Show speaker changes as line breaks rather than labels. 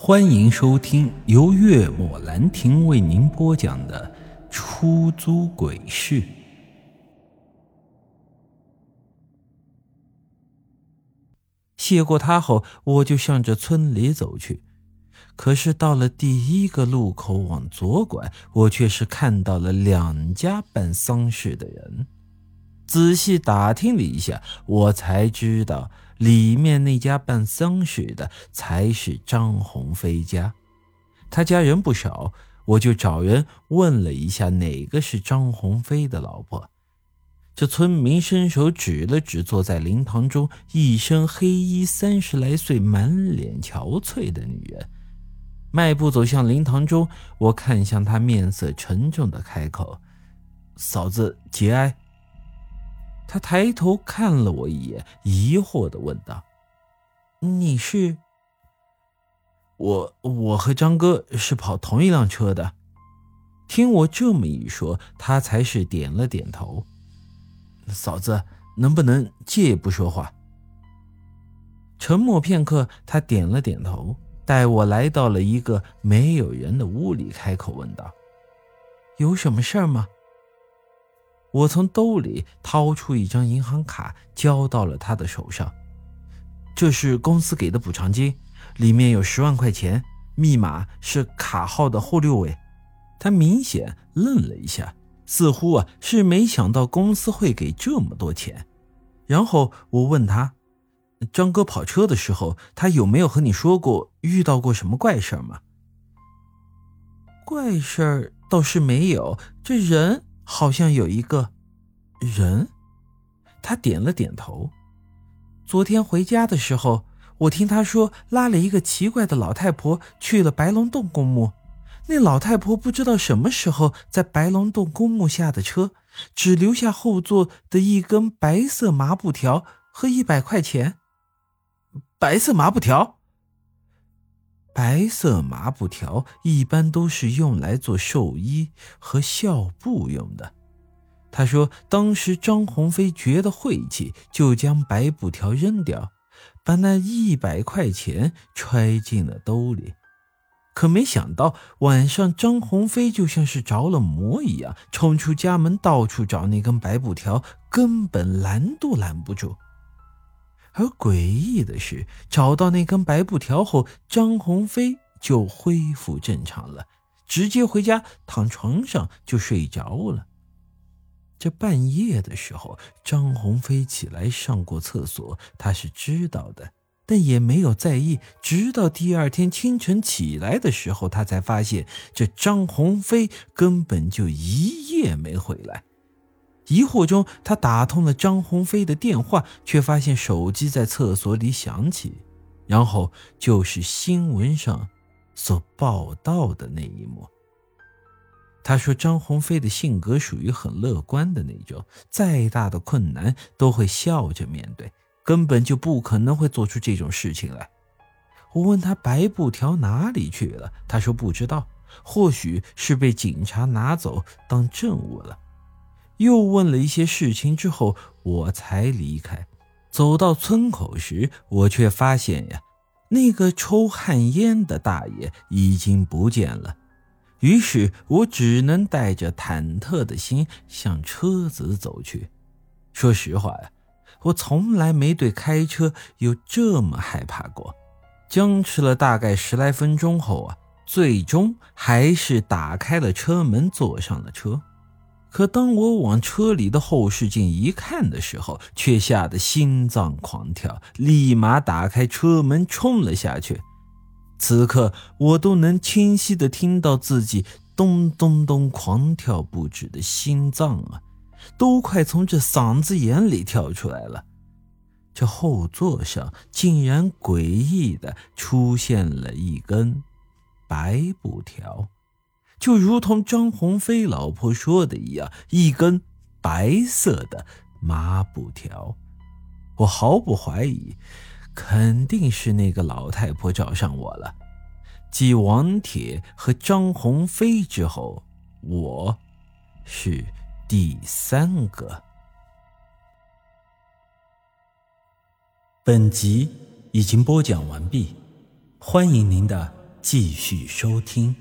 欢迎收听由月末兰亭为您播讲的《出租鬼市》。谢过他后，我就向着村里走去。可是到了第一个路口，往左拐，我却是看到了两家办丧事的人。仔细打听了一下，我才知道。里面那家办丧事的才是张鸿飞家，他家人不少，我就找人问了一下哪个是张鸿飞的老婆。这村民伸手指了指坐在灵堂中一身黑衣、三十来岁、满脸憔悴的女人，迈步走向灵堂中。我看向他，面色沉重的开口：“嫂子节哀。”他抬头看了我一眼，疑惑的问道：“你是？我我和张哥是跑同一辆车的。”听我这么一说，他才是点了点头。嫂子，能不能借不说话？沉默片刻，他点了点头，带我来到了一个没有人的屋里，开口问道：“有什么事儿吗？”我从兜里掏出一张银行卡，交到了他的手上。这是公司给的补偿金，里面有十万块钱，密码是卡号的后六位。他明显愣了一下，似乎啊是没想到公司会给这么多钱。然后我问他：“张哥跑车的时候，他有没有和你说过遇到过什么怪事吗？”怪事儿倒是没有，这人。好像有一个人，他点了点头。昨天回家的时候，我听他说拉了一个奇怪的老太婆去了白龙洞公墓。那老太婆不知道什么时候在白龙洞公墓下的车，只留下后座的一根白色麻布条和一百块钱。白色麻布条。白色麻布条一般都是用来做寿衣和孝布用的。他说，当时张鸿飞觉得晦气，就将白布条扔掉，把那一百块钱揣进了兜里。可没想到，晚上张鸿飞就像是着了魔一样，冲出家门，到处找那根白布条，根本拦都拦不住。而诡异的是，找到那根白布条后，张鸿飞就恢复正常了，直接回家躺床上就睡着了。这半夜的时候，张鸿飞起来上过厕所，他是知道的，但也没有在意。直到第二天清晨起来的时候，他才发现这张鸿飞根本就一夜没回来。疑惑中，他打通了张鸿飞的电话，却发现手机在厕所里响起，然后就是新闻上所报道的那一幕。他说：“张鸿飞的性格属于很乐观的那种，再大的困难都会笑着面对，根本就不可能会做出这种事情来。”我问他白布条哪里去了，他说不知道，或许是被警察拿走当证物了。又问了一些事情之后，我才离开。走到村口时，我却发现呀，那个抽旱烟的大爷已经不见了。于是我只能带着忐忑的心向车子走去。说实话呀，我从来没对开车有这么害怕过。僵持了大概十来分钟后啊，最终还是打开了车门，坐上了车。可当我往车里的后视镜一看的时候，却吓得心脏狂跳，立马打开车门冲了下去。此刻我都能清晰的听到自己咚咚咚狂跳不止的心脏啊，都快从这嗓子眼里跳出来了。这后座上竟然诡异的出现了一根白布条。就如同张鸿飞老婆说的一样，一根白色的麻布条。我毫不怀疑，肯定是那个老太婆找上我了。继王铁和张鸿飞之后，我是第三个。本集已经播讲完毕，欢迎您的
继续收听。